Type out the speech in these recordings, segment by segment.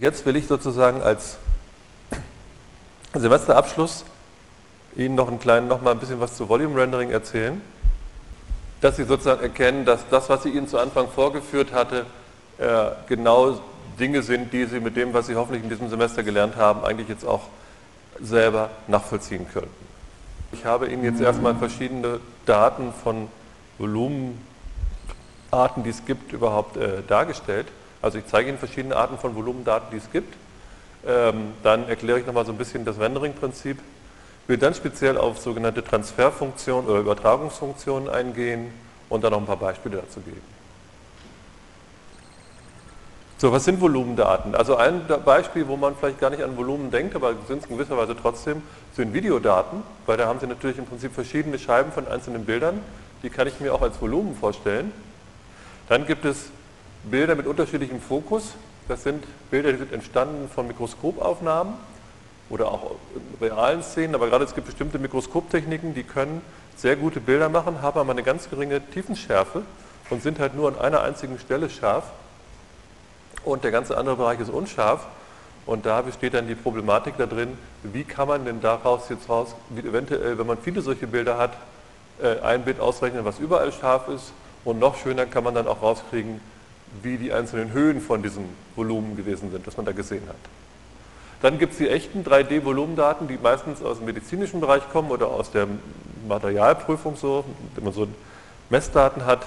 Jetzt will ich sozusagen als Semesterabschluss Ihnen noch, einen kleinen, noch mal ein bisschen was zu Volume Rendering erzählen, dass Sie sozusagen erkennen, dass das, was ich Ihnen zu Anfang vorgeführt hatte, äh, genau Dinge sind, die Sie mit dem, was Sie hoffentlich in diesem Semester gelernt haben, eigentlich jetzt auch selber nachvollziehen könnten. Ich habe Ihnen jetzt erstmal verschiedene Daten von Volumenarten, die es gibt, überhaupt äh, dargestellt. Also ich zeige Ihnen verschiedene Arten von Volumendaten, die es gibt. Ähm, dann erkläre ich nochmal so ein bisschen das Rendering-Prinzip. Will dann speziell auf sogenannte Transferfunktionen oder Übertragungsfunktionen eingehen und dann noch ein paar Beispiele dazu geben. So, was sind Volumendaten? Also ein Beispiel, wo man vielleicht gar nicht an Volumen denkt, aber sind es in gewisser Weise trotzdem, sind Videodaten, weil da haben Sie natürlich im Prinzip verschiedene Scheiben von einzelnen Bildern, die kann ich mir auch als Volumen vorstellen. Dann gibt es Bilder mit unterschiedlichem Fokus. Das sind Bilder, die sind entstanden von Mikroskopaufnahmen oder auch realen Szenen, aber gerade es gibt bestimmte Mikroskoptechniken, die können sehr gute Bilder machen, haben aber eine ganz geringe Tiefenschärfe und sind halt nur an einer einzigen Stelle scharf und der ganze andere Bereich ist unscharf. Und da besteht dann die Problematik da drin, wie kann man denn daraus jetzt raus, eventuell, wenn man viele solche Bilder hat, äh, ein Bild ausrechnen, was überall scharf ist. Und noch schöner kann man dann auch rauskriegen, wie die einzelnen Höhen von diesem Volumen gewesen sind, das man da gesehen hat. Dann gibt es die echten 3D-Volumendaten, die meistens aus dem medizinischen Bereich kommen oder aus der Materialprüfung so, wenn man so Messdaten hat.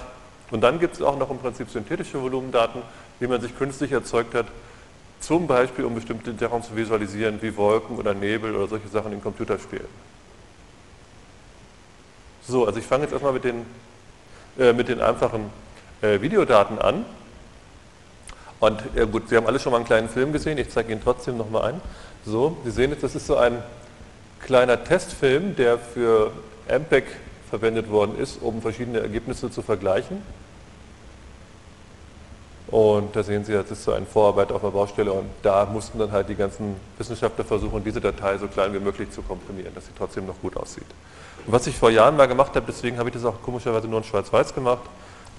Und dann gibt es auch noch im Prinzip synthetische Volumendaten, die man sich künstlich erzeugt hat, zum Beispiel um bestimmte Sachen zu visualisieren, wie Wolken oder Nebel oder solche Sachen in Computerspielen. So, also ich fange jetzt erstmal mit den, äh, mit den einfachen äh, Videodaten an. Und äh, gut, Sie haben alle schon mal einen kleinen Film gesehen, ich zeige Ihnen trotzdem nochmal ein. So, Sie sehen jetzt, das ist so ein kleiner Testfilm, der für MPEG verwendet worden ist, um verschiedene Ergebnisse zu vergleichen. Und da sehen Sie, das ist so eine Vorarbeit auf der Baustelle und da mussten dann halt die ganzen Wissenschaftler versuchen, diese Datei so klein wie möglich zu komprimieren, dass sie trotzdem noch gut aussieht. Und was ich vor Jahren mal gemacht habe, deswegen habe ich das auch komischerweise nur in Schwarz-Weiß gemacht,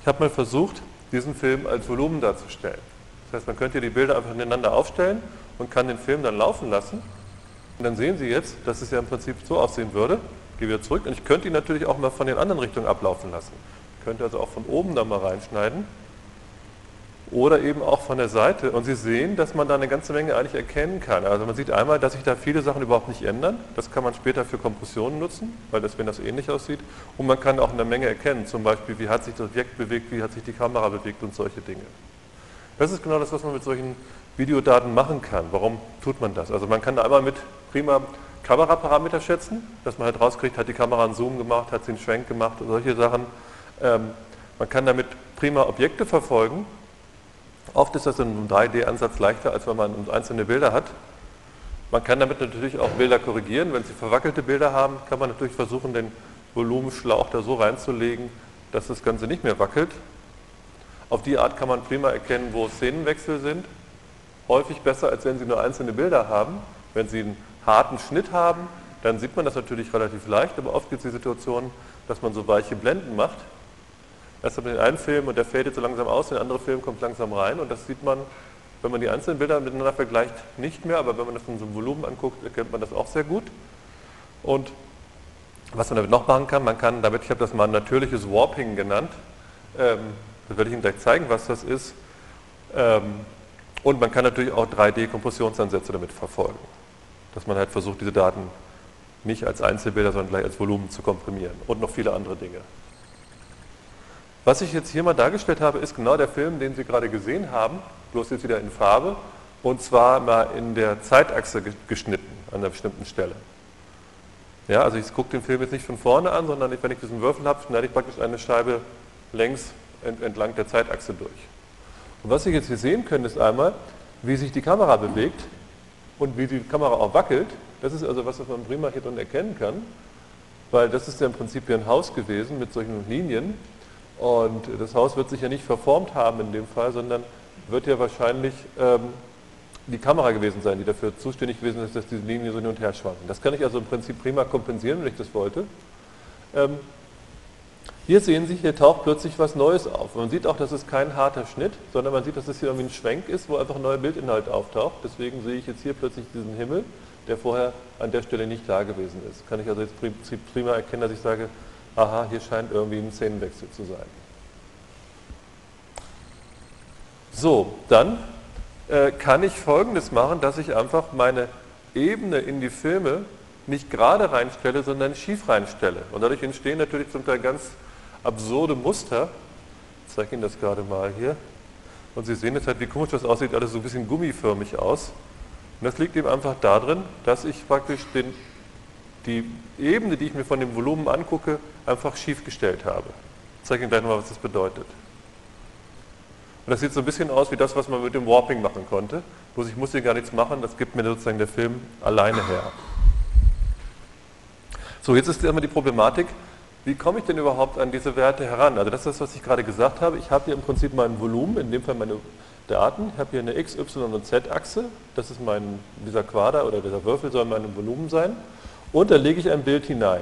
ich habe mal versucht, diesen Film als Volumen darzustellen. Das heißt, man könnte die Bilder einfach ineinander aufstellen und kann den Film dann laufen lassen. Und dann sehen Sie jetzt, dass es ja im Prinzip so aussehen würde. Ich gehe wieder zurück und ich könnte ihn natürlich auch mal von den anderen Richtungen ablaufen lassen. Ich könnte also auch von oben da mal reinschneiden oder eben auch von der Seite. Und Sie sehen, dass man da eine ganze Menge eigentlich erkennen kann. Also man sieht einmal, dass sich da viele Sachen überhaupt nicht ändern. Das kann man später für Kompressionen nutzen, weil das, wenn das ähnlich aussieht. Und man kann auch eine Menge erkennen, zum Beispiel, wie hat sich das Objekt bewegt, wie hat sich die Kamera bewegt und solche Dinge. Das ist genau das, was man mit solchen Videodaten machen kann. Warum tut man das? Also man kann da einmal mit prima Kameraparameter schätzen, dass man halt rauskriegt, hat die Kamera einen Zoom gemacht, hat sie einen Schwenk gemacht, solche Sachen. Ähm, man kann damit prima Objekte verfolgen, Oft ist das in einem 3D-Ansatz leichter, als wenn man einzelne Bilder hat. Man kann damit natürlich auch Bilder korrigieren. Wenn Sie verwackelte Bilder haben, kann man natürlich versuchen, den Volumenschlauch da so reinzulegen, dass das Ganze nicht mehr wackelt. Auf die Art kann man prima erkennen, wo Szenenwechsel sind. Häufig besser, als wenn Sie nur einzelne Bilder haben. Wenn Sie einen harten Schnitt haben, dann sieht man das natürlich relativ leicht, aber oft gibt es die Situation, dass man so weiche Blenden macht Erst hat man den einen Film und der fällt jetzt so langsam aus, der andere Film kommt langsam rein und das sieht man, wenn man die einzelnen Bilder miteinander vergleicht, nicht mehr, aber wenn man das in so einem Volumen anguckt, erkennt man das auch sehr gut. Und was man damit noch machen kann, man kann damit, ich habe das mal natürliches Warping genannt, ähm, das werde ich Ihnen gleich zeigen, was das ist. Ähm, und man kann natürlich auch 3D-Kompressionsansätze damit verfolgen. Dass man halt versucht, diese Daten nicht als Einzelbilder, sondern gleich als Volumen zu komprimieren. Und noch viele andere Dinge. Was ich jetzt hier mal dargestellt habe, ist genau der Film, den Sie gerade gesehen haben, bloß jetzt wieder in Farbe, und zwar mal in der Zeitachse geschnitten, an einer bestimmten Stelle. Ja, also ich gucke den Film jetzt nicht von vorne an, sondern wenn ich diesen Würfel habe, schneide ich praktisch eine Scheibe längs entlang der Zeitachse durch. Und was Sie jetzt hier sehen können, ist einmal, wie sich die Kamera bewegt und wie die Kamera auch wackelt. Das ist also was, was man prima hier drin erkennen kann, weil das ist ja im Prinzip hier ein Haus gewesen mit solchen Linien und das Haus wird sich ja nicht verformt haben in dem Fall, sondern wird ja wahrscheinlich ähm, die Kamera gewesen sein, die dafür zuständig gewesen ist, dass diese Linien so hin und her schwanken. Das kann ich also im Prinzip prima kompensieren, wenn ich das wollte. Ähm, Hier sehen Sie, hier taucht plötzlich was Neues auf. Man sieht auch, dass es kein harter Schnitt, sondern man sieht, dass es hier irgendwie ein Schwenk ist, wo einfach neuer Bildinhalt auftaucht. Deswegen sehe ich jetzt hier plötzlich diesen Himmel, der vorher an der Stelle nicht da gewesen ist. Kann ich also jetzt prima erkennen, dass ich sage, aha, hier scheint irgendwie ein Szenenwechsel zu sein. So, dann äh, kann ich folgendes machen, dass ich einfach meine Ebene in die Filme nicht gerade reinstelle, sondern schief reinstelle. Und dadurch entstehen natürlich zum Teil ganz absurde Muster. Ich zeige Ihnen das gerade mal hier. Und Sie sehen jetzt halt, wie komisch das aussieht, alles so ein bisschen gummiförmig aus. Und das liegt eben einfach darin, dass ich praktisch den, die Ebene, die ich mir von dem Volumen angucke, einfach schief gestellt habe. Ich zeige Ihnen gleich nochmal, was das bedeutet. Und das sieht so ein bisschen aus wie das, was man mit dem Warping machen konnte. Bloß ich muss hier gar nichts machen, das gibt mir sozusagen der Film alleine her. So, jetzt ist immer die Problematik, wie komme ich denn überhaupt an diese Werte heran? Also das ist das, was ich gerade gesagt habe. Ich habe hier im Prinzip mein Volumen, in dem Fall meine Daten. Ich habe hier eine X, Y und Z-Achse. Das ist mein, dieser Quader oder dieser Würfel soll mein Volumen sein. Und da lege ich ein Bild hinein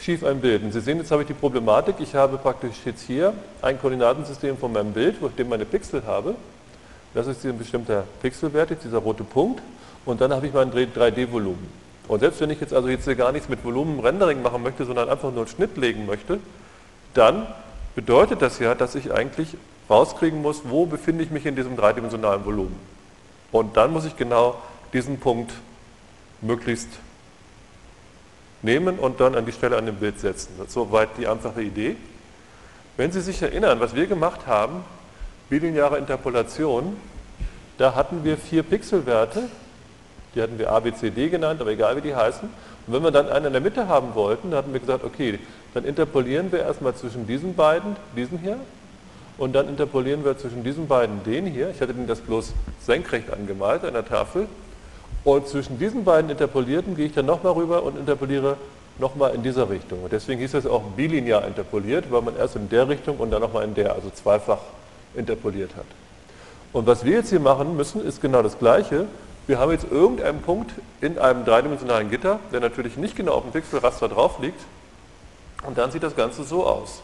schief ein Bild. Und Sie sehen, jetzt habe ich die Problematik, ich habe praktisch jetzt hier ein Koordinatensystem von meinem Bild, wo ich meine Pixel habe. Das ist ein bestimmter Pixelwert, jetzt dieser rote Punkt. Und dann habe ich mein 3D-Volumen. Und selbst wenn ich jetzt also jetzt hier gar nichts mit Volumen-Rendering machen möchte, sondern einfach nur einen Schnitt legen möchte, dann bedeutet das ja, dass ich eigentlich rauskriegen muss, wo befinde ich mich in diesem dreidimensionalen Volumen. Und dann muss ich genau diesen Punkt möglichst nehmen und dann an die Stelle an dem Bild setzen. Soweit die einfache Idee. Wenn Sie sich erinnern, was wir gemacht haben, bilineare Interpolation, da hatten wir vier Pixelwerte, die hatten wir A, B, C, D genannt, aber egal wie die heißen. Und wenn wir dann einen in der Mitte haben wollten, dann hatten wir gesagt, okay, dann interpolieren wir erstmal zwischen diesen beiden, diesen hier, und dann interpolieren wir zwischen diesen beiden den hier. Ich hatte Ihnen das bloß senkrecht angemalt an der Tafel. Und zwischen diesen beiden Interpolierten gehe ich dann nochmal rüber und interpoliere nochmal in dieser Richtung. Und deswegen hieß es auch bilinear interpoliert, weil man erst in der Richtung und dann nochmal in der, also zweifach interpoliert hat. Und was wir jetzt hier machen müssen, ist genau das Gleiche. Wir haben jetzt irgendeinen Punkt in einem dreidimensionalen Gitter, der natürlich nicht genau auf dem Pixelraster drauf liegt. Und dann sieht das Ganze so aus.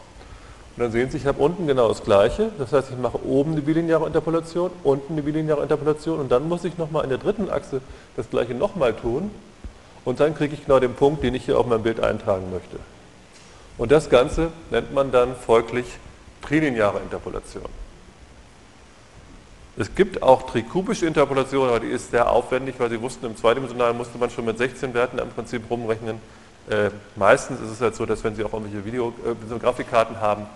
Und dann sehen Sie, ich habe unten genau das Gleiche. Das heißt, ich mache oben die bilineare Interpolation, unten die bilineare Interpolation und dann muss ich nochmal in der dritten Achse das Gleiche nochmal tun. Und dann kriege ich genau den Punkt, den ich hier auf mein Bild eintragen möchte. Und das Ganze nennt man dann folglich trilineare Interpolation. Es gibt auch trikubische Interpolation, aber die ist sehr aufwendig, weil Sie wussten, im zweidimensionalen musste man schon mit 16 Werten im Prinzip rumrechnen. Äh, meistens ist es halt so, dass wenn Sie auch irgendwelche Video, äh, Grafikkarten haben,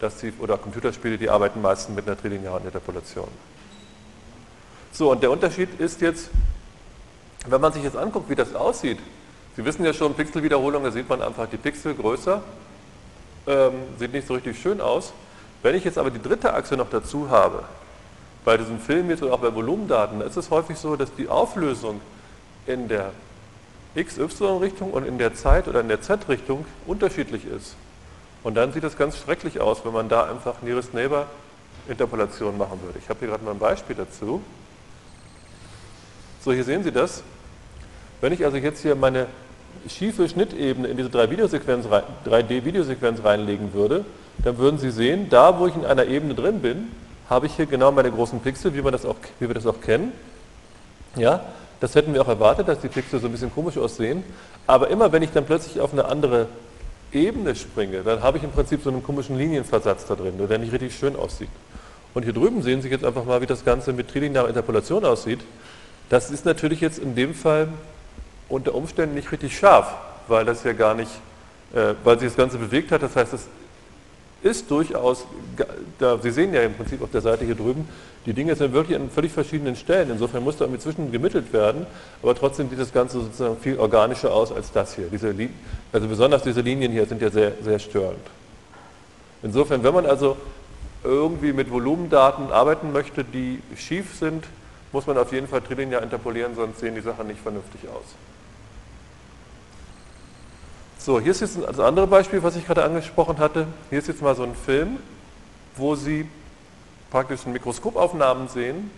dass sie, oder Computerspiele, die arbeiten meistens mit einer trilinearen Interpolation. So, und der Unterschied ist jetzt, wenn man sich jetzt anguckt, wie das aussieht, Sie wissen ja schon, Pixelwiederholung, da sieht man einfach die Pixel größer, ähm, sieht nicht so richtig schön aus. Wenn ich jetzt aber die dritte Achse noch dazu habe, bei diesem Film jetzt oder auch bei Volumendaten, ist es häufig so, dass die Auflösung in der XY-Richtung und in der Zeit- oder in der Z-Richtung unterschiedlich ist. Und dann sieht es ganz schrecklich aus, wenn man da einfach Nearest Neighbor Interpolation machen würde. Ich habe hier gerade mal ein Beispiel dazu. So, hier sehen Sie das. Wenn ich also jetzt hier meine schiefe Schnittebene in diese 3D-Videosequenz reinlegen würde, dann würden Sie sehen, da wo ich in einer Ebene drin bin, habe ich hier genau meine großen Pixel, wie, man das auch, wie wir das auch kennen. Ja, das hätten wir auch erwartet, dass die Pixel so ein bisschen komisch aussehen. Aber immer wenn ich dann plötzlich auf eine andere Ebene springe, dann habe ich im Prinzip so einen komischen Linienversatz da drin, der nicht richtig schön aussieht. Und hier drüben sehen Sie jetzt einfach mal, wie das Ganze mit trilinearer Interpolation aussieht. Das ist natürlich jetzt in dem Fall unter Umständen nicht richtig scharf, weil das ja gar nicht, äh, weil sich das Ganze bewegt hat. Das heißt, es ist durchaus, da, Sie sehen ja im Prinzip auf der Seite hier drüben, die Dinge sind wirklich an völlig verschiedenen Stellen. Insofern muss da inzwischen gemittelt werden, aber trotzdem sieht das Ganze sozusagen viel organischer aus als das hier. Diese, also besonders diese Linien hier sind ja sehr, sehr störend. Insofern, wenn man also irgendwie mit Volumendaten arbeiten möchte, die schief sind, muss man auf jeden Fall trilinear interpolieren, sonst sehen die Sachen nicht vernünftig aus. So, hier ist jetzt das andere Beispiel, was ich gerade angesprochen hatte. Hier ist jetzt mal so ein Film, wo Sie praktisch Mikroskopaufnahmen sehen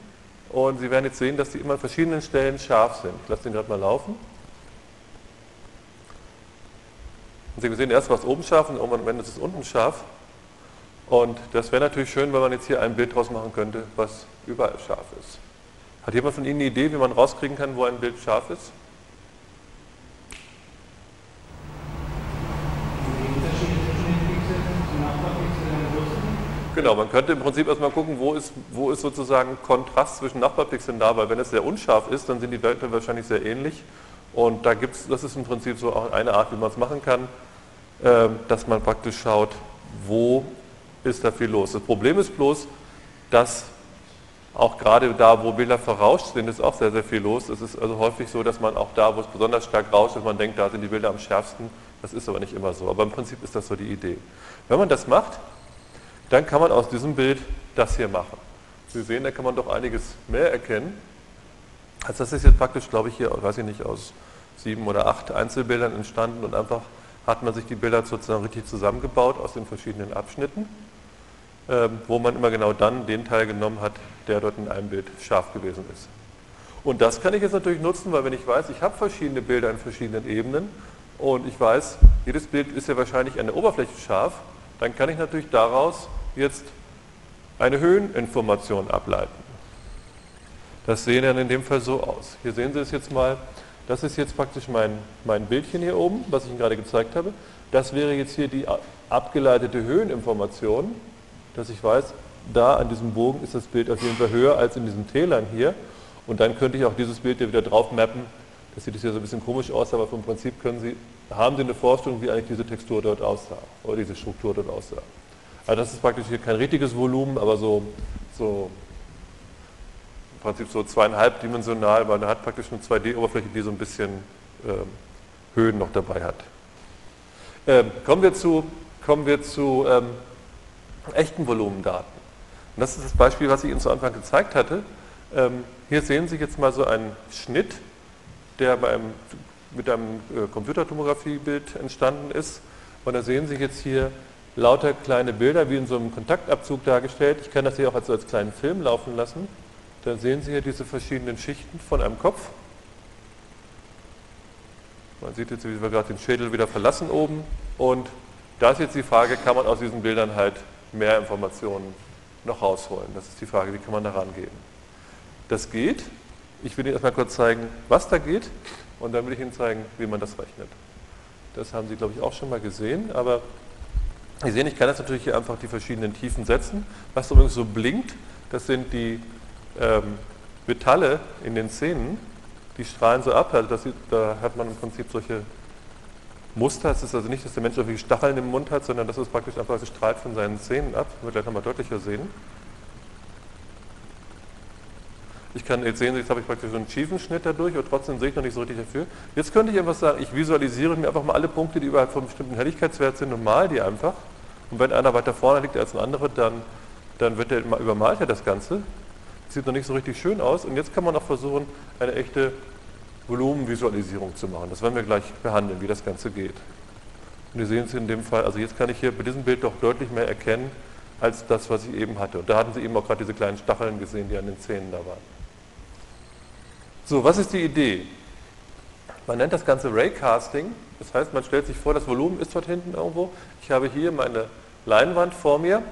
und Sie werden jetzt sehen, dass die immer an verschiedenen Stellen scharf sind. Ich lasse den gerade mal laufen. Und Sie sehen, erst war es oben scharf und am Ende ist es unten scharf. Und das wäre natürlich schön, wenn man jetzt hier ein Bild draus machen könnte, was überall scharf ist. Hat jemand von Ihnen eine Idee, wie man rauskriegen kann, wo ein Bild scharf ist? Genau, man könnte im Prinzip erstmal gucken, wo ist, wo ist sozusagen Kontrast zwischen Nachbarpixeln da, weil wenn es sehr unscharf ist, dann sind die Werte wahrscheinlich sehr ähnlich. Und da gibt's, das ist im Prinzip so auch eine Art, wie man es machen kann, äh, dass man praktisch schaut, wo ist da viel los. Das Problem ist bloß, dass auch gerade da, wo Bilder verrauscht sind, ist auch sehr, sehr viel los. Es ist also häufig so, dass man auch da, wo es besonders stark rauscht, dass man denkt, da sind die Bilder am schärfsten. Das ist aber nicht immer so. Aber im Prinzip ist das so die Idee. Wenn man das macht, dann kann man aus diesem Bild das hier machen. Sie sehen, da kann man doch einiges mehr erkennen. Also das ist jetzt praktisch, glaube ich, hier, weiß ich nicht, aus sieben oder acht Einzelbildern entstanden und einfach hat man sich die Bilder sozusagen richtig zusammengebaut aus den verschiedenen Abschnitten, ähm, wo man immer genau dann den Teil genommen hat, der dort in einem Bild scharf gewesen ist. Und das kann ich jetzt natürlich nutzen, weil wenn ich weiß, ich habe verschiedene Bilder in verschiedenen Ebenen und ich weiß, jedes Bild ist ja wahrscheinlich an der Oberfläche scharf, dann kann ich natürlich daraus jetzt eine Höheninformation ableiten. Das sehen dann in dem Fall so aus. Hier sehen Sie es jetzt mal. Das ist jetzt praktisch mein, mein Bildchen hier oben, was ich Ihnen gerade gezeigt habe. Das wäre jetzt hier die abgeleitete Höheninformation, dass ich weiß, da an diesem Bogen ist das Bild auf jeden Fall höher als in diesen Tälern hier. Und dann könnte ich auch dieses Bild hier wieder drauf mappen. Das sieht jetzt so ein bisschen komisch aus, aber vom Prinzip können Sie, haben Sie eine Vorstellung, wie eigentlich diese Textur dort aussah oder diese Struktur dort aussah. Also das ist praktisch hier kein richtiges Volumen, aber so, so im Prinzip so zweieinhalb dimensional, weil man hat praktisch eine 2D-Oberfläche, die so ein bisschen ähm, Höhen noch dabei hat. Ähm, kommen wir zu, kommen wir zu ähm, echten Volumendaten. Und das ist das Beispiel, was ich Ihnen zu Anfang gezeigt hatte. Ähm, hier sehen Sie jetzt mal so einen Schnitt, der einem, mit einem äh, Computertomographiebild entstanden ist. Und da sehen Sie jetzt hier lauter kleine Bilder, wie in so einem Kontaktabzug dargestellt. Ich kann das hier auch als, als kleinen Film laufen lassen. Da sehen Sie hier diese verschiedenen Schichten von einem Kopf. Man sieht jetzt, wie wir gerade den Schädel wieder verlassen oben. Und da ist jetzt die Frage, kann man aus diesen Bildern halt mehr Informationen noch rausholen? Das ist die Frage, wie kann man da rangehen? Das geht. Ich will Ihnen erstmal kurz zeigen, was da geht. Und dann will ich Ihnen zeigen, wie man das rechnet. Das haben Sie, glaube ich, auch schon mal gesehen. Aber Sie sehen, ich kann jetzt natürlich hier einfach die verschiedenen Tiefen setzen. Was übrigens so blinkt, das sind die ähm, Metalle in den Zähnen, die strahlen so ab. Also das, da hat man im Prinzip solche Muster. Es ist also nicht, dass der Mensch irgendwie Stacheln im Mund hat, sondern das ist praktisch einfach, es strahlt von seinen Zähnen ab. Das wird gleich nochmal deutlicher sehen. Ich kann jetzt sehen, jetzt habe ich praktisch so einen schiefen Schnitt dadurch und trotzdem sehe ich noch nicht so richtig dafür. Jetzt könnte ich einfach sagen, ich visualisiere mir einfach mal alle Punkte, die überhalb von einem bestimmten Helligkeitswert sind und mal die einfach. Und wenn einer weiter vorne liegt als ein anderer, dann, dann wird der, übermalt er das Ganze. Sieht noch nicht so richtig schön aus. Und jetzt kann man auch versuchen, eine echte Volumenvisualisierung zu machen. Das werden wir gleich behandeln, wie das Ganze geht. Und Sie sehen es in dem Fall, also jetzt kann ich hier bei diesem Bild doch deutlich mehr erkennen, als das, was ich eben hatte. Und da hatten Sie eben auch gerade diese kleinen Stacheln gesehen, die an den Zähnen da waren. So, was ist die Idee? Man nennt das Ganze Raycasting. Das heißt, man stellt sich vor, das Volumen ist dort hinten irgendwo. Ich habe hier meine Leinwand vor mir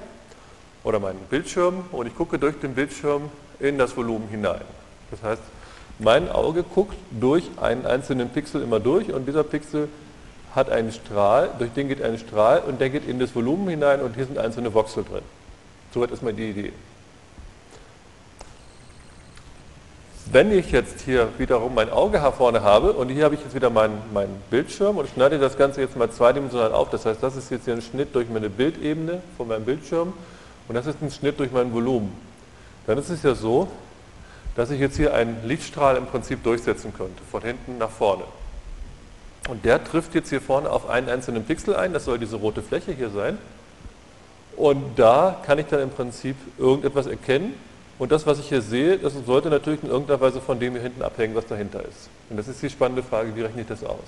oder meinen Bildschirm und ich gucke durch den Bildschirm in das Volumen hinein. Das heißt, mein Auge guckt durch einen einzelnen Pixel immer durch und dieser Pixel hat einen Strahl, durch den geht ein Strahl und der geht in das Volumen hinein und hier sind einzelne Voxel drin. Soweit mal die Idee. Wenn ich jetzt hier wiederum mein Auge vorne habe und hier habe ich jetzt wieder meinen, meinen Bildschirm und schneide das Ganze jetzt mal zweidimensional auf, das heißt, das ist jetzt hier ein Schnitt durch meine Bildebene von meinem Bildschirm und das ist ein Schnitt durch mein Volumen. Dann ist es ja so, dass ich jetzt hier einen Lichtstrahl im Prinzip durchsetzen könnte, von hinten nach vorne. Und der trifft jetzt hier vorne auf einen einzelnen Pixel ein, das soll diese rote Fläche hier sein. Und da kann ich dann im Prinzip irgendetwas erkennen und das, was ich hier sehe, das sollte natürlich in irgendeiner Weise von dem hier hinten abhängen, was dahinter ist. Und das ist die spannende Frage, wie rechne ich das aus?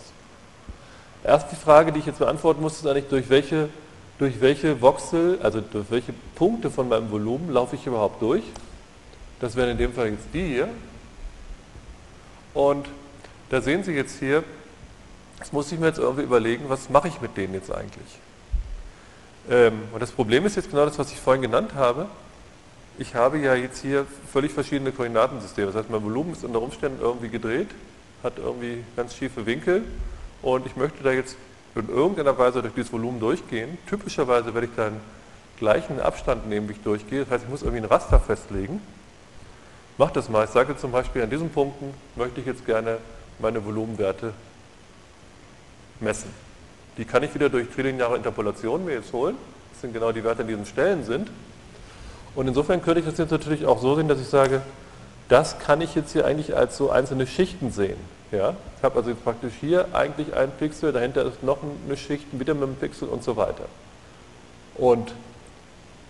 Erst die Frage, die ich jetzt beantworten muss, ist eigentlich, durch welche, durch welche Voxel, also durch welche Punkte von meinem Volumen laufe ich überhaupt durch? Das wären in dem Fall jetzt die hier. Und da sehen Sie jetzt hier, Jetzt muss ich mir jetzt irgendwie überlegen, was mache ich mit denen jetzt eigentlich? Ähm, und das Problem ist jetzt genau das, was ich vorhin genannt habe. Ich habe ja jetzt hier völlig verschiedene Koordinatensysteme. Das heißt, mein Volumen ist unter Umständen irgendwie gedreht, hat irgendwie ganz schiefe Winkel und ich möchte da jetzt in irgendeiner Weise durch dieses Volumen durchgehen. Typischerweise werde ich dann gleichen Abstand nehmen, wie ich durchgehe. Das heißt, ich muss irgendwie ein Raster festlegen. Mache das mal. Ich sage zum Beispiel, an diesen Punkten möchte ich jetzt gerne meine Volumenwerte messen. Die kann ich wieder durch trilineare Interpolation mir jetzt holen. Das sind genau die Werte, die an diesen Stellen sind. Und insofern könnte ich das jetzt natürlich auch so sehen, dass ich sage, das kann ich jetzt hier eigentlich als so einzelne Schichten sehen. Ja? Ich habe also jetzt praktisch hier eigentlich einen Pixel, dahinter ist noch eine Schicht, wieder mit einem Pixel und so weiter. Und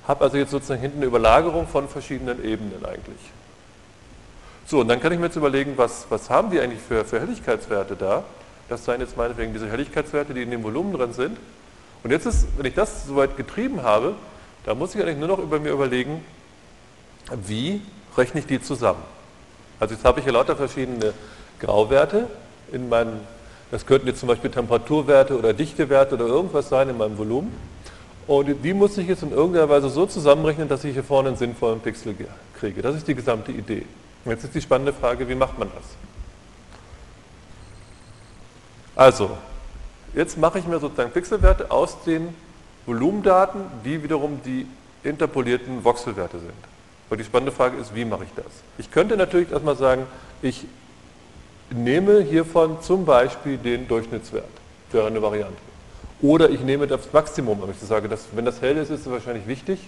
habe also jetzt sozusagen hinten eine Überlagerung von verschiedenen Ebenen eigentlich. So, und dann kann ich mir jetzt überlegen, was, was haben die eigentlich für, für Helligkeitswerte da? Das seien jetzt meinetwegen diese Helligkeitswerte, die in dem Volumen drin sind. Und jetzt ist, wenn ich das soweit getrieben habe, da muss ich eigentlich nur noch über mir überlegen, wie rechne ich die zusammen. Also jetzt habe ich hier lauter verschiedene Grauwerte in meinen, das könnten jetzt zum Beispiel Temperaturwerte oder Dichtewerte oder irgendwas sein in meinem Volumen. Und die muss ich jetzt in irgendeiner Weise so zusammenrechnen, dass ich hier vorne einen sinnvollen Pixel kriege. Das ist die gesamte Idee. Jetzt ist die spannende Frage, wie macht man das? Also, jetzt mache ich mir sozusagen Pixelwerte aus den Volumendaten, die wiederum die interpolierten Voxelwerte sind. Und die spannende Frage ist, wie mache ich das? Ich könnte natürlich erstmal sagen, ich nehme hiervon zum Beispiel den Durchschnittswert für eine Variante. Oder ich nehme das Maximum, wenn ich sage, dass, wenn das hell ist, ist es wahrscheinlich wichtig.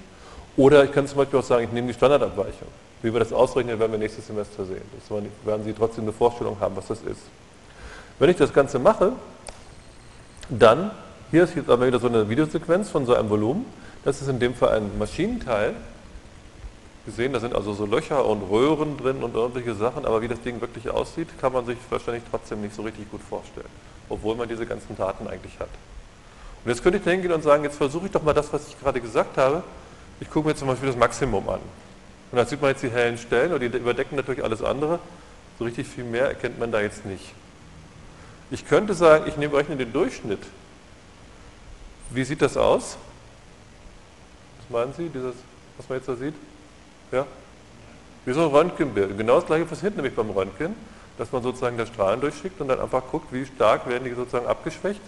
Oder ich kann zum Beispiel auch sagen, ich nehme die Standardabweichung. Wie wir das ausrechnen, werden wir nächstes Semester sehen. Das werden Sie trotzdem eine Vorstellung haben, was das ist. Wenn ich das Ganze mache, dann, hier ist jetzt aber wieder so eine Videosequenz von so einem Volumen. Das ist in dem Fall ein Maschinenteil. Sie sehen, da sind also so Löcher und Röhren drin und irgendwelche Sachen, aber wie das Ding wirklich aussieht, kann man sich wahrscheinlich trotzdem nicht so richtig gut vorstellen, obwohl man diese ganzen Daten eigentlich hat. Und jetzt könnte ich da hingehen und sagen, jetzt versuche ich doch mal das, was ich gerade gesagt habe. Ich gucke mir zum Beispiel das Maximum an. Und da sieht man jetzt die hellen Stellen und die überdecken natürlich alles andere. So richtig viel mehr erkennt man da jetzt nicht. Ich könnte sagen, ich nehme rechne den Durchschnitt. Wie sieht das aus? Was meinen Sie, dieses, was man jetzt da sieht? Ja? Wie so ein Röntgenbild. Genau das gleiche passiert nämlich beim Röntgen, dass man sozusagen da Strahlen durchschickt und dann einfach guckt, wie stark werden die sozusagen abgeschwächt.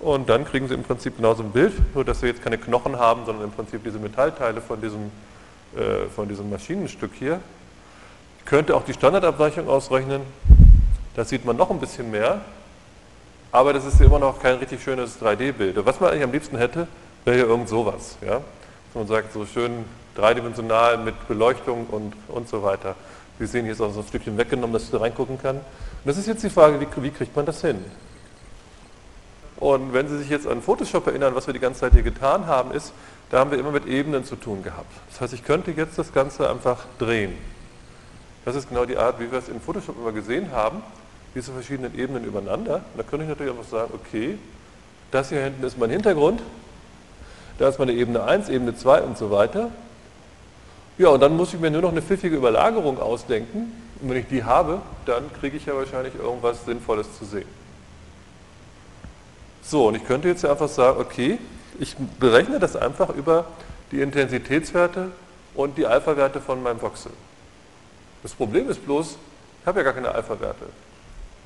Und dann kriegen Sie im Prinzip genauso ein Bild, nur dass wir jetzt keine Knochen haben, sondern im Prinzip diese Metallteile von diesem, äh, von diesem Maschinenstück hier. Ich könnte auch die Standardabweichung ausrechnen. Da sieht man noch ein bisschen mehr. Aber das ist immer noch kein richtig schönes 3D-Bild. Was man eigentlich am liebsten hätte, wäre hier irgend sowas. Ja? Man sagt, so schön dreidimensional mit Beleuchtung und, und so weiter. Sie sehen, hier ist auch so ein Stückchen weggenommen, dass ich da reingucken kann. Und das ist jetzt die Frage, wie, wie kriegt man das hin? Und wenn Sie sich jetzt an Photoshop erinnern, was wir die ganze Zeit hier getan haben, ist, da haben wir immer mit Ebenen zu tun gehabt. Das heißt, ich könnte jetzt das Ganze einfach drehen. Das ist genau die Art, wie wir es in Photoshop immer gesehen haben, diese verschiedenen Ebenen übereinander. Und da könnte ich natürlich einfach sagen, okay, das hier hinten ist mein Hintergrund, da ist meine Ebene 1, Ebene 2 und so weiter. Ja, und dann muss ich mir nur noch eine pfiffige Überlagerung ausdenken. Und wenn ich die habe, dann kriege ich ja wahrscheinlich irgendwas Sinnvolles zu sehen. So, und ich könnte jetzt einfach sagen, okay, ich berechne das einfach über die Intensitätswerte und die Alpha-Werte von meinem Voxel. Das Problem ist bloß, ich habe ja gar keine Alpha-Werte.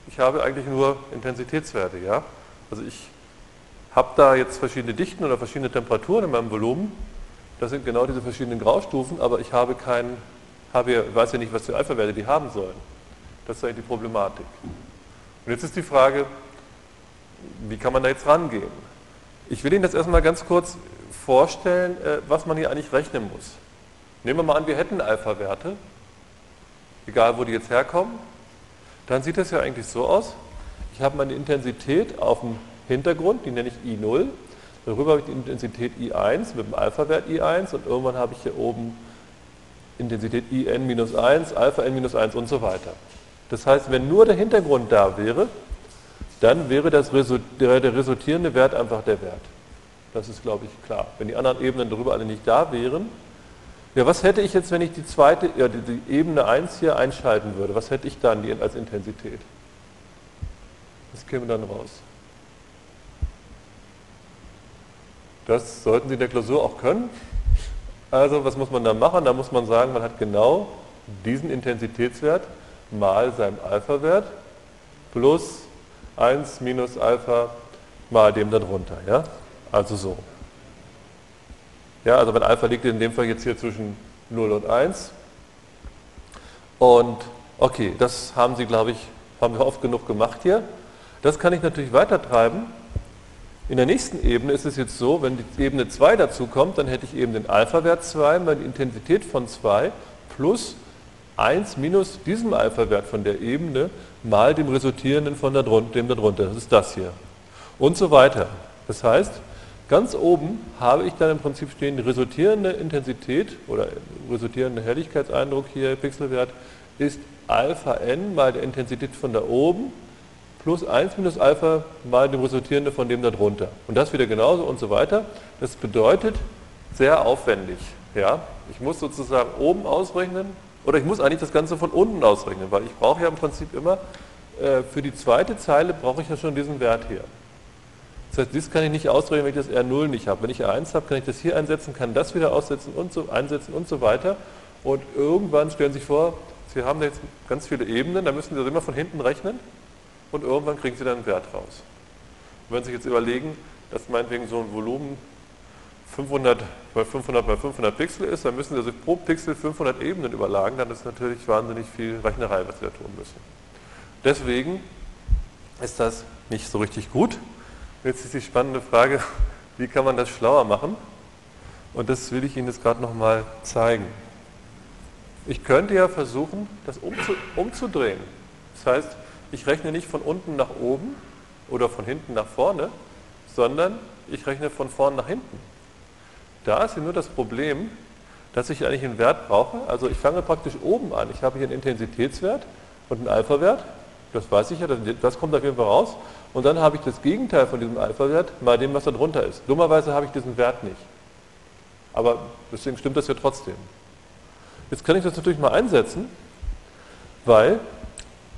Ich habe eigentlich nur Intensitätswerte, ja. Also ich habe da jetzt verschiedene Dichten oder verschiedene Temperaturen in meinem Volumen das sind genau diese verschiedenen Graustufen, aber ich habe keinen, habe, weiß ja nicht, was für Alpha-Werte die haben sollen. Das ist eigentlich die Problematik. Und jetzt ist die Frage, wie kann man da jetzt rangehen? Ich will Ihnen das erstmal ganz kurz vorstellen, äh, was man hier eigentlich rechnen muss. Nehmen wir mal an, wir hätten Alpha-Werte, egal wo die jetzt herkommen, dann sieht das ja eigentlich so aus. Ich habe meine Intensität auf dem Hintergrund, die nenne ich I0, Darüber habe ich die Intensität I1 mit dem Alpha-Wert I1 und irgendwann habe ich hier oben Intensität IN-1, Alpha N-1 und so weiter. Das heißt, wenn nur der Hintergrund da wäre, dann wäre das, der resultierende Wert einfach der Wert. Das ist, glaube ich, klar. Wenn die anderen Ebenen darüber alle nicht da wären, ja, was hätte ich jetzt, wenn ich die zweite, ja, die, die Ebene 1 hier einschalten würde? Was hätte ich dann die, als Intensität? Was käme dann raus? Das sollten Sie in der Klausur auch können. Also was muss man da machen? Da muss man sagen, man hat genau diesen Intensitätswert mal seinem Alpha-Wert plus 1 minus Alpha mal dem darunter. Ja? Also so. Ja, also mein Alpha liegt in dem Fall jetzt hier zwischen 0 und 1. Und okay, das haben Sie, glaube ich, haben wir oft genug gemacht hier. Das kann ich natürlich weiter treiben. In der nächsten Ebene ist es jetzt so, wenn die Ebene 2 dazu kommt, dann hätte ich eben den Alpha-Wert 2 mal die Intensität von 2 plus 1 minus diesem Alpha-Wert von der Ebene mal dem resultierenden von der, dem darunter. Das ist das hier. Und so weiter. Das heißt, ganz oben habe ich dann im Prinzip stehen, resultierende Intensität oder resultierende Helligkeitseindruck hier, Pixelwert, ist Alpha n mal der Intensität von da oben plus 1 minus Alpha mal dem resultierende von dem darunter. Und das wieder genauso und so weiter. Das bedeutet sehr aufwendig. Ja? Ich muss sozusagen oben ausrechnen, oder ich muss eigentlich das Ganze von unten ausrechnen, weil ich brauche ja im Prinzip immer, äh, für die zweite Zeile brauche ich ja schon diesen Wert hier. Das heißt, dies kann ich nicht ausrechnen, wenn ich das R0 nicht habe. Wenn ich R1 habe, kann ich das hier einsetzen, kann das wieder aussetzen und so, einsetzen und so weiter. Und irgendwann stellen Sie sich vor, Sie haben jetzt ganz viele Ebenen, da müssen Sie das immer von hinten rechnen und irgendwann kriegen Sie dann einen Wert raus. Und wenn Sie sich jetzt überlegen, dass meinetwegen so ein Volumen 500 bei 500 bei 500 Pixel ist, dann müssen Sie also pro Pixel 500 Ebenen überlagen, dann ist natürlich wahnsinnig viel Rechnerei, was Sie da tun müssen. Deswegen ist das nicht so richtig gut. Jetzt ist die spannende Frage, wie kann man das schlauer machen? Und das will ich Ihnen jetzt gerade nochmal zeigen. Ich könnte ja versuchen, das umzudrehen. Das heißt, ich rechne nicht von unten nach oben oder von hinten nach vorne, sondern ich rechne von vorn nach hinten. Da ist hier nur das Problem, dass ich eigentlich einen Wert brauche. Also ich fange praktisch oben an. Ich habe hier einen Intensitätswert und einen Alpha-Wert. Das weiß ich ja, das kommt auf jeden Fall raus. Und dann habe ich das Gegenteil von diesem Alpha-Wert mal dem, was da drunter ist. Dummerweise habe ich diesen Wert nicht. Aber deswegen stimmt das ja trotzdem. Jetzt kann ich das natürlich mal einsetzen, weil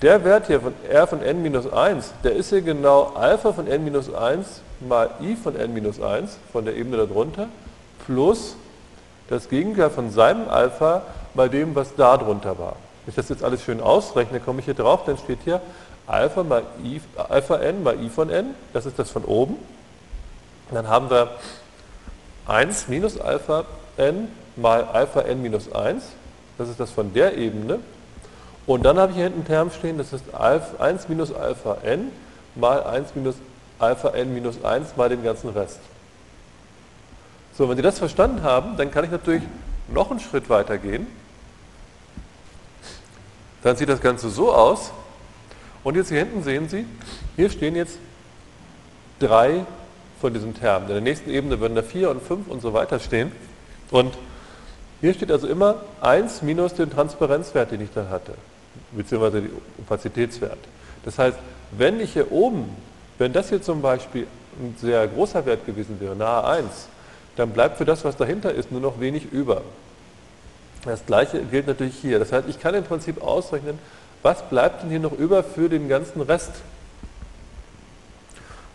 der Wert hier von r von n minus 1, der ist hier genau Alpha von n minus 1 mal i von n minus 1 von der Ebene darunter plus das Gegenteil von seinem Alpha mal dem, was da drunter war. Wenn ich das jetzt alles schön ausrechne, komme ich hier drauf, dann steht hier Alpha, mal I, Alpha n mal i von n, das ist das von oben. Und dann haben wir 1 minus Alpha n mal Alpha n minus 1, das ist das von der Ebene. Und dann habe ich hier hinten einen Term stehen, das ist 1 minus Alpha n mal 1 minus Alpha n minus 1 mal den ganzen Rest. So, wenn Sie das verstanden haben, dann kann ich natürlich noch einen Schritt weiter gehen. Dann sieht das Ganze so aus. Und jetzt hier hinten sehen Sie, hier stehen jetzt drei von diesen Termen. In der nächsten Ebene würden da vier und fünf und so weiter stehen. Und hier steht also immer 1 minus den Transparenzwert, den ich da hatte, beziehungsweise den Opazitätswert. Das heißt, wenn ich hier oben, wenn das hier zum Beispiel ein sehr großer Wert gewesen wäre, nahe 1, dann bleibt für das, was dahinter ist, nur noch wenig über. Das gleiche gilt natürlich hier. Das heißt, ich kann im Prinzip ausrechnen, was bleibt denn hier noch über für den ganzen Rest.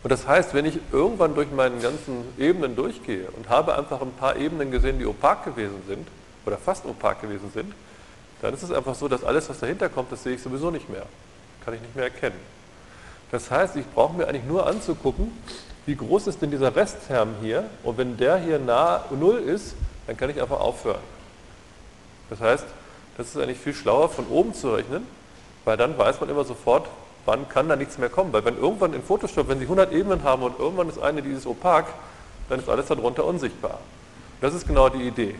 Und das heißt, wenn ich irgendwann durch meine ganzen Ebenen durchgehe und habe einfach ein paar Ebenen gesehen, die opak gewesen sind, oder fast opak gewesen sind, dann ist es einfach so, dass alles, was dahinter kommt, das sehe ich sowieso nicht mehr. Kann ich nicht mehr erkennen. Das heißt, ich brauche mir eigentlich nur anzugucken, wie groß ist denn dieser Restterm hier? Und wenn der hier nah 0 ist, dann kann ich einfach aufhören. Das heißt, das ist eigentlich viel schlauer, von oben zu rechnen, weil dann weiß man immer sofort, wann kann da nichts mehr kommen. Weil wenn irgendwann in Photoshop, wenn Sie 100 Ebenen haben und irgendwann ist eine dieses opak, dann ist alles darunter unsichtbar. Das ist genau die Idee.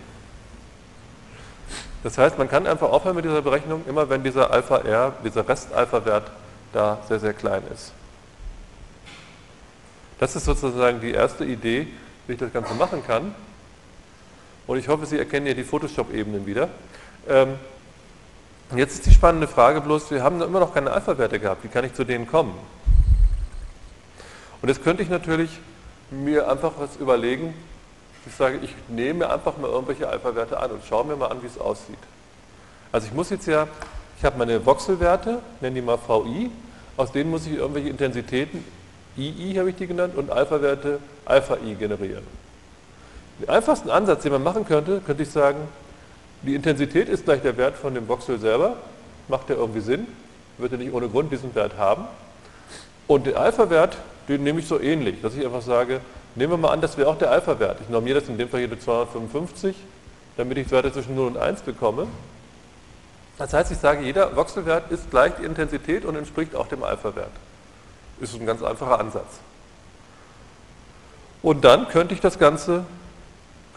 Das heißt, man kann einfach aufhören mit dieser Berechnung, immer wenn dieser Alpha R, dieser Rest-Alpha-Wert da sehr, sehr klein ist. Das ist sozusagen die erste Idee, wie ich das Ganze machen kann. Und ich hoffe, Sie erkennen hier die Photoshop-Ebenen wieder. Ähm, jetzt ist die spannende Frage bloß, wir haben immer noch keine Alpha-Werte gehabt. Wie kann ich zu denen kommen? Und jetzt könnte ich natürlich mir einfach was überlegen. Ich sage, ich nehme einfach mal irgendwelche Alpha-Werte an und schaue mir mal an, wie es aussieht. Also ich muss jetzt ja, ich habe meine Voxelwerte, nenne die mal VI, aus denen muss ich irgendwelche Intensitäten II habe ich die genannt und Alpha-Werte Alpha-I generieren. Den einfachsten Ansatz, den man machen könnte, könnte ich sagen, die Intensität ist gleich der Wert von dem Voxel selber. Macht ja irgendwie Sinn. Wird er nicht ohne Grund diesen Wert haben. Und den Alpha-Wert, den nehme ich so ähnlich, dass ich einfach sage, nehmen wir mal an, das wäre auch der Alpha-Wert. Ich normiere das in dem Fall hier mit 255, damit ich Werte zwischen 0 und 1 bekomme. Das heißt, ich sage, jeder Voxelwert ist gleich die Intensität und entspricht auch dem Alpha-Wert. Ist ein ganz einfacher Ansatz. Und dann könnte ich das Ganze,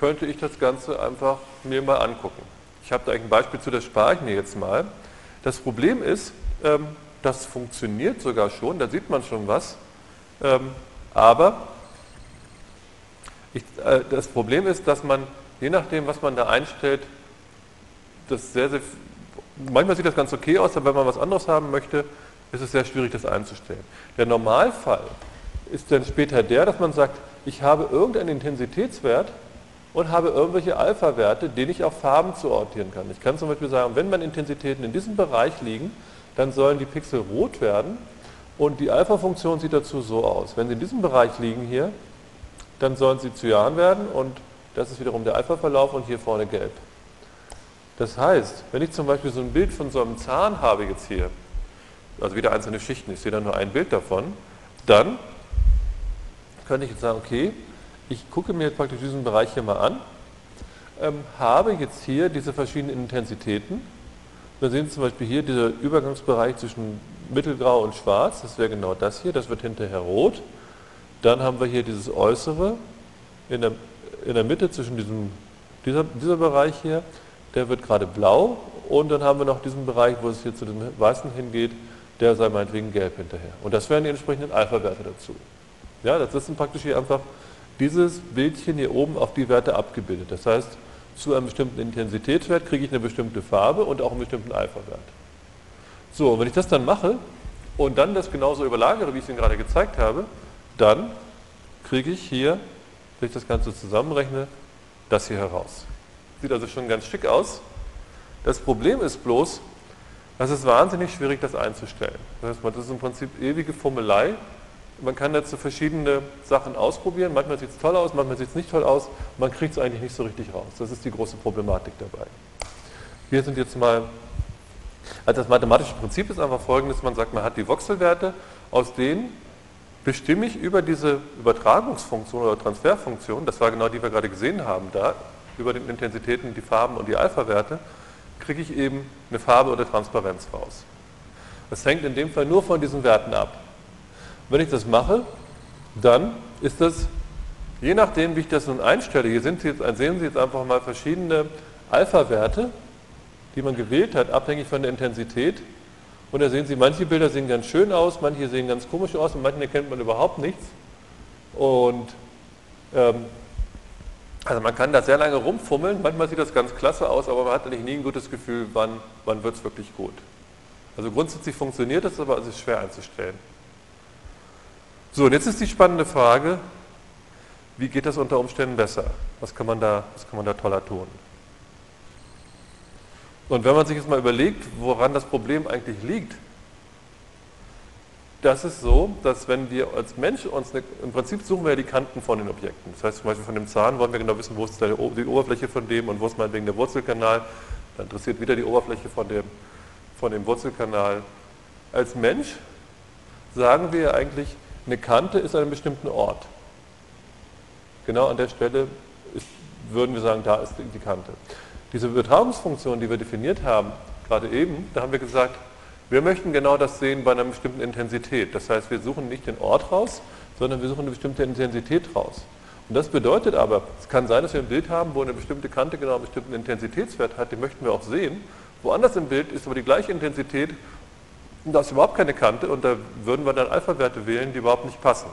könnte ich das Ganze einfach mir mal angucken. Ich habe da ein Beispiel zu, das spare ich mir jetzt mal. Das Problem ist, ähm, das funktioniert sogar schon, da sieht man schon was, ähm, aber ich, äh, das Problem ist, dass man, je nachdem, was man da einstellt, das sehr, sehr manchmal sieht das ganz okay aus, aber wenn man was anderes haben möchte, ist es sehr schwierig, das einzustellen. Der Normalfall ist dann später der, dass man sagt, ich habe irgendeinen Intensitätswert und habe irgendwelche Alpha-Werte, denen ich auf Farben zuordnen kann. Ich kann zum Beispiel sagen, wenn meine Intensitäten in diesem Bereich liegen, dann sollen die Pixel rot werden und die Alpha-Funktion sieht dazu so aus. Wenn sie in diesem Bereich liegen hier, dann sollen sie Cyan werden und das ist wiederum der Alpha-Verlauf und hier vorne gelb. Das heißt, wenn ich zum Beispiel so ein Bild von so einem Zahn habe jetzt hier, also wieder einzelne Schichten, ich sehe dann nur ein Bild davon, dann könnte ich jetzt sagen, okay, ich gucke mir jetzt praktisch diesen Bereich hier mal an, ähm, habe jetzt hier diese verschiedenen Intensitäten. Wir sehen zum Beispiel hier dieser Übergangsbereich zwischen mittelgrau und schwarz, das wäre genau das hier, das wird hinterher rot. Dann haben wir hier dieses Äußere in der, in der Mitte zwischen diesem, dieser, dieser Bereich hier, der wird gerade blau und dann haben wir noch diesen Bereich, wo es hier zu dem Weißen hingeht, der sei meinetwegen gelb hinterher. Und das wären die entsprechenden Alpha-Werte dazu. Ja, das sind praktisch hier einfach dieses Bildchen hier oben auf die Werte abgebildet. Das heißt, zu einem bestimmten Intensitätswert kriege ich eine bestimmte Farbe und auch einen bestimmten Alpha-Wert. So, und wenn ich das dann mache und dann das genauso überlagere, wie ich es Ihnen gerade gezeigt habe, dann kriege ich hier, wenn ich das Ganze zusammenrechne, das hier heraus. Sieht also schon ganz schick aus. Das Problem ist bloß, es ist wahnsinnig schwierig, das einzustellen. Das, das ist im Prinzip ewige Formelei. Man kann dazu verschiedene Sachen ausprobieren. Manchmal sieht es toll aus, manchmal sieht es nicht toll aus. Man kriegt es eigentlich nicht so richtig raus. Das ist die große Problematik dabei. Wir sind jetzt mal, also das mathematische Prinzip ist einfach folgendes. Man sagt, man hat die Voxelwerte, aus denen bestimme ich über diese Übertragungsfunktion oder Transferfunktion, das war genau die, die wir gerade gesehen haben da, über den Intensitäten, die Farben und die Alpha-Werte, kriege ich eben eine Farbe oder Transparenz raus. Das hängt in dem Fall nur von diesen Werten ab. Wenn ich das mache, dann ist das, je nachdem, wie ich das nun einstelle, hier sind Sie jetzt, sehen Sie jetzt einfach mal verschiedene Alpha-Werte, die man gewählt hat, abhängig von der Intensität. Und da sehen Sie, manche Bilder sehen ganz schön aus, manche sehen ganz komisch aus und manche erkennt man überhaupt nichts. Und ähm, also man kann da sehr lange rumfummeln, manchmal sieht das ganz klasse aus, aber man hat eigentlich nie ein gutes Gefühl, wann, wann wird es wirklich gut. Also grundsätzlich funktioniert es, aber es ist schwer einzustellen. So, und jetzt ist die spannende Frage, wie geht das unter Umständen besser? Was kann man da, was kann man da toller tun? Und wenn man sich jetzt mal überlegt, woran das Problem eigentlich liegt, das ist so, dass wenn wir als Mensch uns, eine, im Prinzip suchen wir ja die Kanten von den Objekten. Das heißt zum Beispiel von dem Zahn wollen wir genau wissen, wo ist die Oberfläche von dem und wo ist meinetwegen der Wurzelkanal. Da interessiert wieder die Oberfläche von dem, von dem Wurzelkanal. Als Mensch sagen wir eigentlich, eine Kante ist an einem bestimmten Ort. Genau an der Stelle ist, würden wir sagen, da ist die Kante. Diese Übertragungsfunktion, die wir definiert haben, gerade eben, da haben wir gesagt, wir möchten genau das sehen bei einer bestimmten Intensität. Das heißt, wir suchen nicht den Ort raus, sondern wir suchen eine bestimmte Intensität raus. Und das bedeutet aber, es kann sein, dass wir ein Bild haben, wo eine bestimmte Kante genau einen bestimmten Intensitätswert hat, den möchten wir auch sehen. Woanders im Bild ist aber die gleiche Intensität und da ist überhaupt keine Kante und da würden wir dann Alpha-Werte wählen, die überhaupt nicht passen.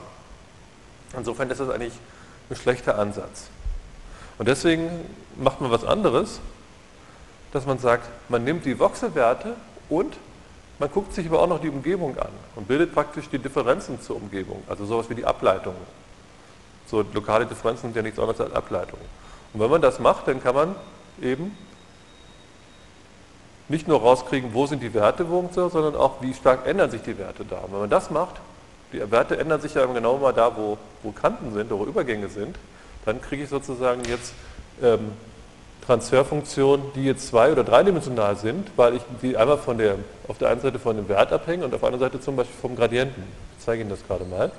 Insofern ist das eigentlich ein schlechter Ansatz. Und deswegen macht man was anderes, dass man sagt, man nimmt die Voxelwerte und man guckt sich aber auch noch die Umgebung an und bildet praktisch die Differenzen zur Umgebung, also sowas wie die Ableitungen. So lokale Differenzen sind ja nichts anderes als Ableitungen. Und wenn man das macht, dann kann man eben nicht nur rauskriegen, wo sind die Werte, sondern auch, wie stark ändern sich die Werte da. Und wenn man das macht, die Werte ändern sich ja genau mal da, wo, wo Kanten sind, wo Übergänge sind, dann kriege ich sozusagen jetzt ähm, Transferfunktionen, die jetzt zwei- oder dreidimensional sind, weil ich die einmal von der, auf der einen Seite von dem Wert abhängen und auf der anderen Seite zum Beispiel vom Gradienten. Ich zeige Ihnen das gerade mal.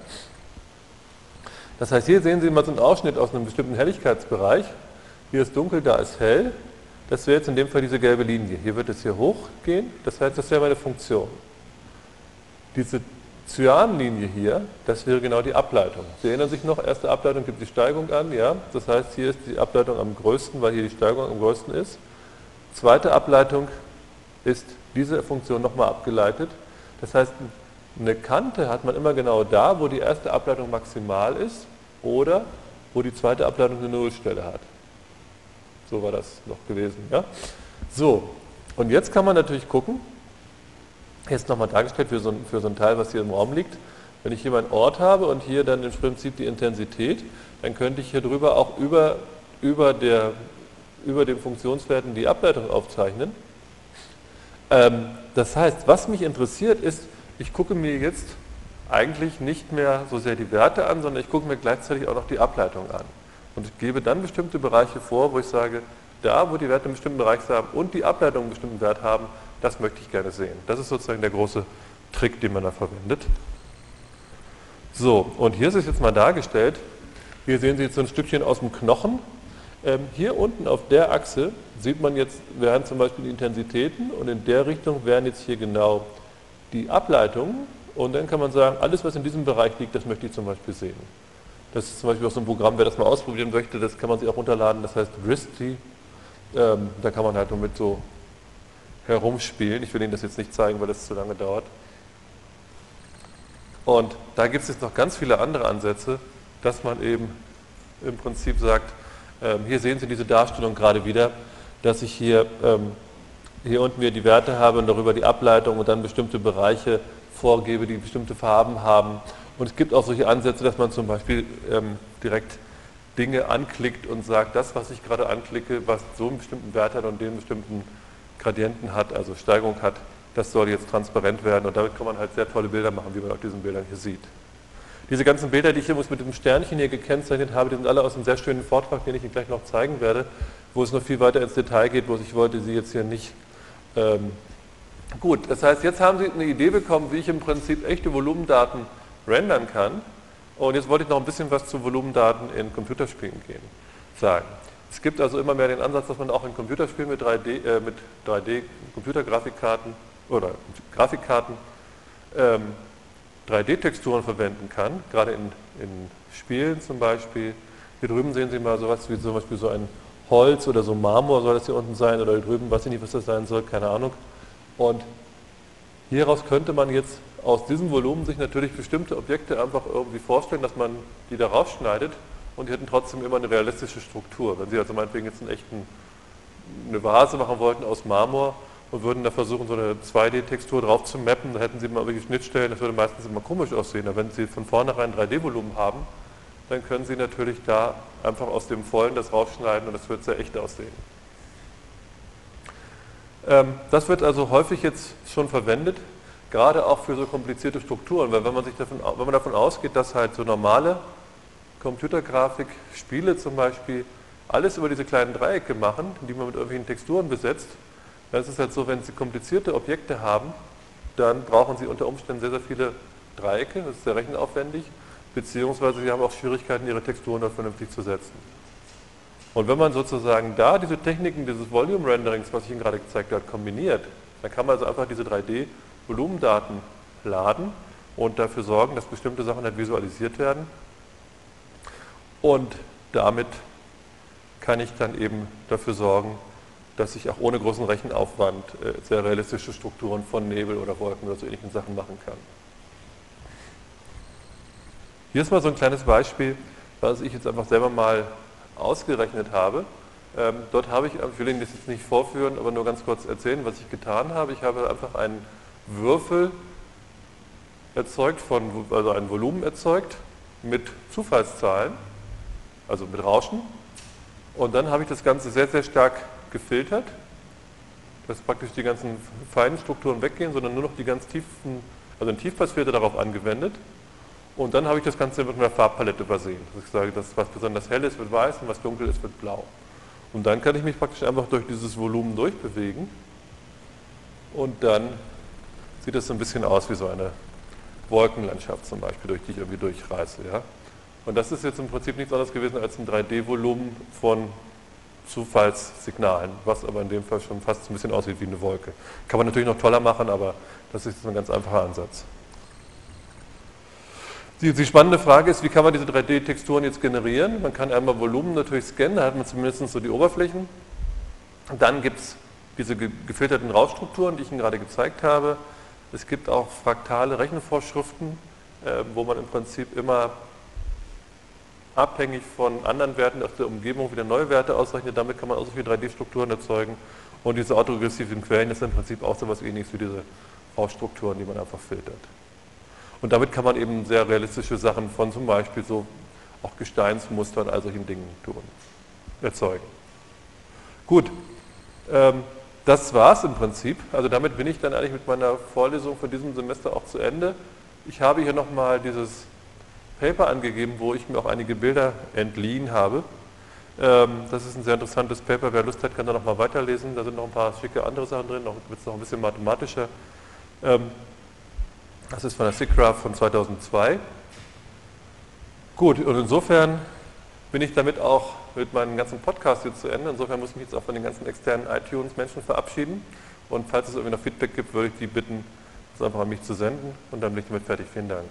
Das heißt, hier sehen Sie mal so einen Ausschnitt aus einem bestimmten Helligkeitsbereich. Hier ist dunkel, da ist hell. Das wäre jetzt in dem Fall diese gelbe Linie. Hier wird es hier hochgehen. Das heißt, das wäre meine Funktion. Diese Cyanlinie hier, das wäre genau die Ableitung. Sie erinnern sich noch, erste Ableitung gibt die Steigung an, ja. Das heißt, hier ist die Ableitung am größten, weil hier die Steigung am größten ist. Zweite Ableitung ist diese Funktion nochmal abgeleitet. Das heißt, eine Kante hat man immer genau da, wo die erste Ableitung maximal ist oder wo die zweite Ableitung eine Nullstelle hat. So war das noch gewesen. Ja? So, und jetzt kann man natürlich gucken, jetzt nochmal dargestellt für so, für so ein Teil, was hier im Raum liegt. Wenn ich hier meinen Ort habe und hier dann im Prinzip die Intensität, dann könnte ich hier drüber auch über, über, der, über den Funktionswerten die Ableitung aufzeichnen. Ähm, das heißt, was mich interessiert ist, ich gucke mir jetzt eigentlich nicht mehr so sehr die Werte an, sondern ich gucke mir gleichzeitig auch noch die Ableitung an. Und ich gebe dann bestimmte Bereiche vor, wo ich sage, da, wo die Werte einen bestimmten Bereich haben und die Ableitung einen bestimmten Wert haben, das möchte ich gerne sehen. Das ist sozusagen der große Trick, den man da verwendet. So, und hier ist es jetzt mal dargestellt. Hier sehen Sie jetzt so ein Stückchen aus dem Knochen. Ähm, hier unten auf der Achse sieht man jetzt, wären zum Beispiel die Intensitäten und in der Richtung wären jetzt hier genau die Ableitungen. Und dann kann man sagen, alles, was in diesem Bereich liegt, das möchte ich zum Beispiel sehen. Das ist zum Beispiel auch so ein Programm, wer das mal ausprobieren möchte, das kann man sich auch runterladen, das heißt RISTI. Ähm, da kann man halt nur mit so herumspielen. Ich will Ihnen das jetzt nicht zeigen, weil das zu lange dauert. Und da gibt es jetzt noch ganz viele andere Ansätze, dass man eben im Prinzip sagt, ähm, hier sehen Sie diese Darstellung gerade wieder, dass ich hier, ähm, hier unten wieder die Werte habe und darüber die Ableitung und dann bestimmte Bereiche vorgebe, die bestimmte Farben haben. Und es gibt auch solche Ansätze, dass man zum Beispiel ähm, direkt Dinge anklickt und sagt, das, was ich gerade anklicke, was so einen bestimmten Wert hat und den bestimmten Gradienten hat, also Steigung hat, das soll jetzt transparent werden und damit kann man halt sehr tolle Bilder machen, wie man auf diesen Bildern hier sieht. Diese ganzen Bilder, die ich übrigens mit dem Sternchen hier gekennzeichnet habe, die sind alle aus einem sehr schönen Vortrag, den ich Ihnen gleich noch zeigen werde, wo es noch viel weiter ins Detail geht, wo ich wollte Sie jetzt hier nicht... Ähm, gut, das heißt, jetzt haben Sie eine Idee bekommen, wie ich im Prinzip echte Volumendaten rendern kann. Und jetzt wollte ich noch ein bisschen was zu Volumendaten in Computerspielen gehen, sagen. Es gibt also immer mehr den Ansatz, dass man auch in Computerspielen mit 3D, äh, mit 3D Computergrafikkarten oder Grafikkarten ähm, 3D-Texturen verwenden kann, gerade in, in Spielen zum Beispiel. Hier drüben sehen Sie mal sowas wie zum Beispiel so ein Holz oder so Marmor soll das hier unten sein oder hier drüben, weiß ich nicht, was das sein soll, keine Ahnung. Und hieraus könnte man jetzt aus diesem Volumen sich natürlich bestimmte Objekte einfach irgendwie vorstellen, dass man die da rausschneidet und die hätten trotzdem immer eine realistische Struktur. Wenn Sie also meinetwegen jetzt einen echten, eine Vase machen wollten aus Marmor und würden da versuchen, so eine 2D-Textur drauf zu mappen, dann hätten Sie mal irgendwelche Schnittstellen, das würde meistens immer komisch aussehen. Aber wenn Sie von vornherein 3D-Volumen haben, dann können Sie natürlich da einfach aus dem Vollen das rausschneiden und das wird sehr echt aussehen. Ähm, das wird also häufig jetzt schon verwendet, gerade auch für so komplizierte Strukturen, weil wenn man, sich davon, wenn man davon ausgeht, dass halt so normale Computergrafik, Spiele zum Beispiel, alles über diese kleinen Dreiecke machen, die man mit irgendwelchen Texturen besetzt, dann ist es halt so, wenn Sie komplizierte Objekte haben, dann brauchen Sie unter Umständen sehr, sehr viele Dreiecke, das ist sehr rechenaufwendig, beziehungsweise Sie haben auch Schwierigkeiten, Ihre Texturen dort vernünftig zu setzen. Und wenn man sozusagen da diese Techniken dieses Volume Renderings, was ich Ihnen gerade gezeigt habe, kombiniert, dann kann man also einfach diese 3D-Volumendaten laden und dafür sorgen, dass bestimmte Sachen halt visualisiert werden und damit kann ich dann eben dafür sorgen, dass ich auch ohne großen Rechenaufwand äh, sehr realistische Strukturen von Nebel oder Wolken oder so ähnlichen Sachen machen kann. Hier ist mal so ein kleines Beispiel, was ich jetzt einfach selber mal ausgerechnet habe. Ähm, dort habe ich, ich will Ihnen das jetzt nicht vorführen, aber nur ganz kurz erzählen, was ich getan habe. Ich habe einfach einen Würfel erzeugt, von, also ein Volumen erzeugt mit Zufallszahlen also mit Rauschen. Und dann habe ich das Ganze sehr, sehr stark gefiltert, dass praktisch die ganzen feinen Strukturen weggehen, sondern nur noch die ganz tiefen, also ein Tiefpassfilter darauf angewendet. Und dann habe ich das Ganze mit einer Farbpalette versehen. Dass ich sage, dass was besonders hell ist, wird weiß und was dunkel ist, wird blau. Und dann kann ich mich praktisch einfach durch dieses Volumen durchbewegen. Und dann sieht es so ein bisschen aus wie so eine Wolkenlandschaft zum Beispiel, durch die ich irgendwie durchreise. Ja? Und das ist jetzt im Prinzip nichts anderes gewesen als ein 3D-Volumen von Zufallssignalen, was aber in dem Fall schon fast ein bisschen aussieht wie eine Wolke. Kann man natürlich noch toller machen, aber das ist ein ganz einfacher Ansatz. Die, die spannende Frage ist, wie kann man diese 3D-Texturen jetzt generieren? Man kann einmal Volumen natürlich scannen, da hat man zumindest so die Oberflächen. Dann gibt es diese gefilterten Rausstrukturen, die ich Ihnen gerade gezeigt habe. Es gibt auch fraktale Rechenvorschriften, äh, wo man im Prinzip immer abhängig von anderen Werten aus der Umgebung wieder neue Werte ausrechnet. Damit kann man auch so viele 3D-Strukturen erzeugen. Und diese autoregressiven Quellen sind im Prinzip auch so etwas ähnliches wie diese V-Strukturen, die man einfach filtert. Und damit kann man eben sehr realistische Sachen von zum Beispiel so auch Gesteinsmustern, all solchen Dingen tun, erzeugen. Gut, ähm, das war es im Prinzip. Also damit bin ich dann eigentlich mit meiner Vorlesung von diesem Semester auch zu Ende. Ich habe hier nochmal dieses Paper angegeben, wo ich mir auch einige Bilder entliehen habe. Ähm, das ist ein sehr interessantes Paper. Wer Lust hat, kann da nochmal weiterlesen. Da sind noch ein paar schicke andere Sachen drin, noch wird es noch ein bisschen mathematischer. Ähm, das ist von der SIGGRAPH von 2002. Gut, und insofern bin ich damit auch wird meinen ganzen Podcast hier zu Ende. Insofern muss ich mich jetzt auch von den ganzen externen iTunes-Menschen verabschieden. Und falls es irgendwie noch Feedback gibt, würde ich die bitten, es einfach an mich zu senden. Und dann bin ich damit fertig. Vielen Dank.